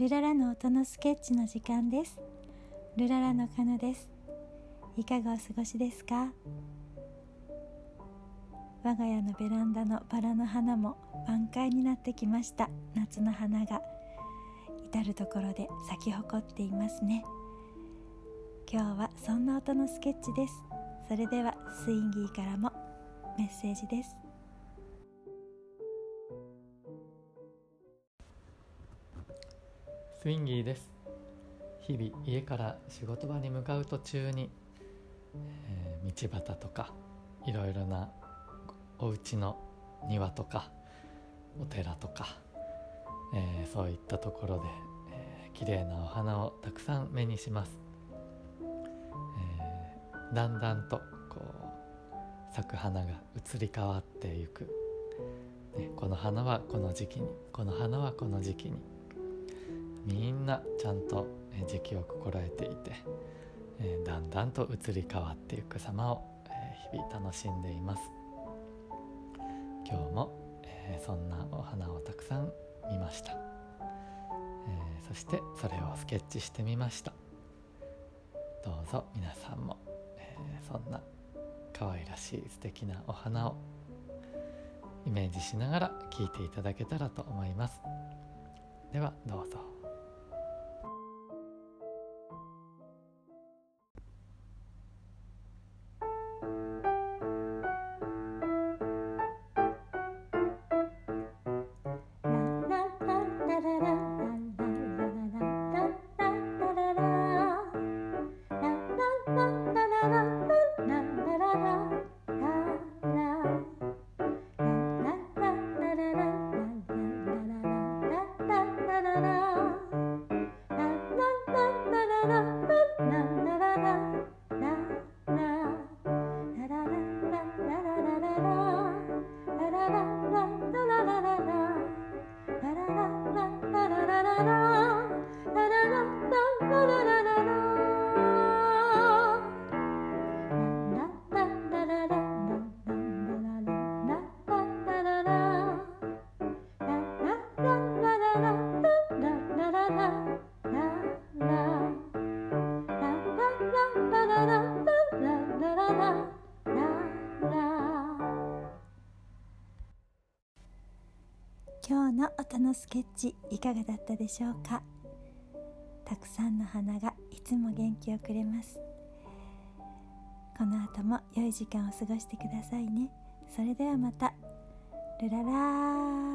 ルララの音のスケッチの時間です。ルララのカノです。いかがお過ごしですか？我が家のベランダのバラの花も満開になってきました。夏の花が至る所で咲き誇っていますね。今日はそんな音のスケッチです。それではスインギーからもメッセージです。スインギーです。日々家から仕事場に向かう途中に、えー、道端とかいろいろなお家の庭とかお寺とか、えー、そういったところで、えー、綺麗なお花をたくさん目にします、えー、だんだんとこう咲く花が移り変わっていく、ね、この花はこの時期にこの花はこの時期にみんなちゃんと時期を心得ていて、え、だんだんと移り変わっていく様を、え、日々楽しんでいます。今日も、え、そんなお花をたくさん見ました、えそしてそれをスケッチしてみました。どうぞ皆さんも、えそんな可愛らしい素敵なお花をイメージしながら聴いていただけたらと思います。ではどうぞ。今日の音のスケッチいかがだったでしょうか？たくさんの花がいつも元気をくれます。この後も良い時間を過ごしてくださいね。それではまた。ルララー。